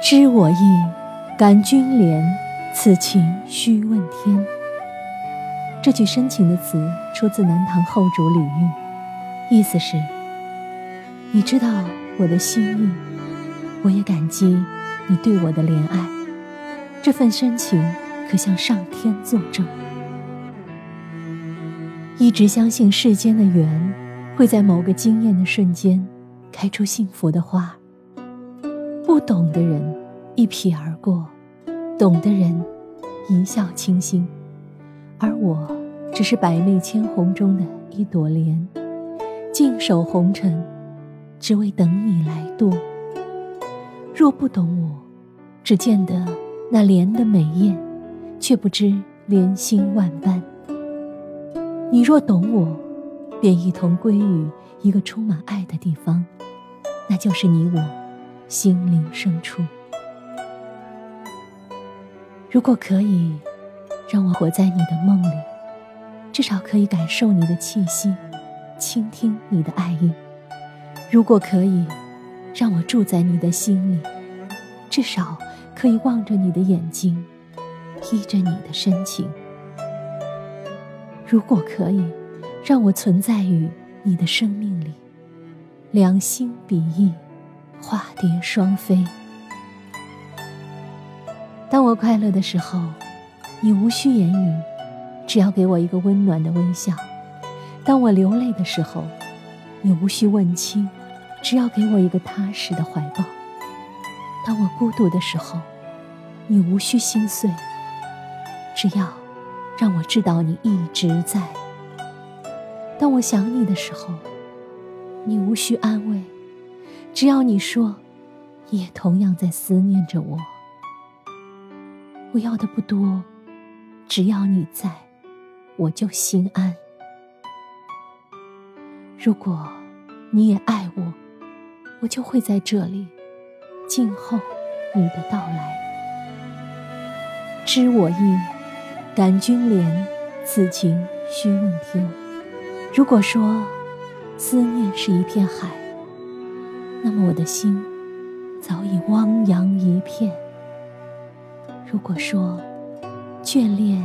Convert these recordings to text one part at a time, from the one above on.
知我意，感君怜，此情须问天。这句深情的词出自南唐后主李煜，意思是：你知道我的心意，我也感激你对我的怜爱，这份深情可向上天作证。一直相信世间的缘会在某个惊艳的瞬间开出幸福的花。不懂的人一瞥而过，懂的人一笑倾心，而我只是百媚千红中的一朵莲，静守红尘，只为等你来渡。若不懂我，只见得那莲的美艳，却不知莲心万般。你若懂我，便一同归于一个充满爱的地方，那就是你我。心灵深处，如果可以，让我活在你的梦里，至少可以感受你的气息，倾听你的爱意；如果可以，让我住在你的心里，至少可以望着你的眼睛，依着你的深情；如果可以，让我存在于你的生命里，两心比翼。化蝶双飞。当我快乐的时候，你无需言语，只要给我一个温暖的微笑；当我流泪的时候，你无需问清，只要给我一个踏实的怀抱；当我孤独的时候，你无需心碎，只要让我知道你一直在；当我想你的时候，你无需安慰。只要你说，也同样在思念着我。我要的不多，只要你在，我就心安。如果你也爱我，我就会在这里静候你的到来。知我意，感君怜，此情须问天。如果说思念是一片海。那么我的心早已汪洋一片。如果说眷恋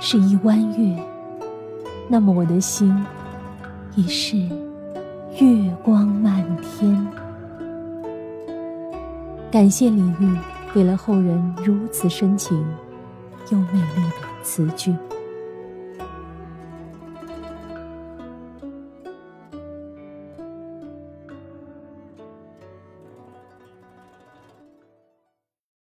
是一弯月，那么我的心已是月光满天。感谢李煜给了后人如此深情又美丽的词句。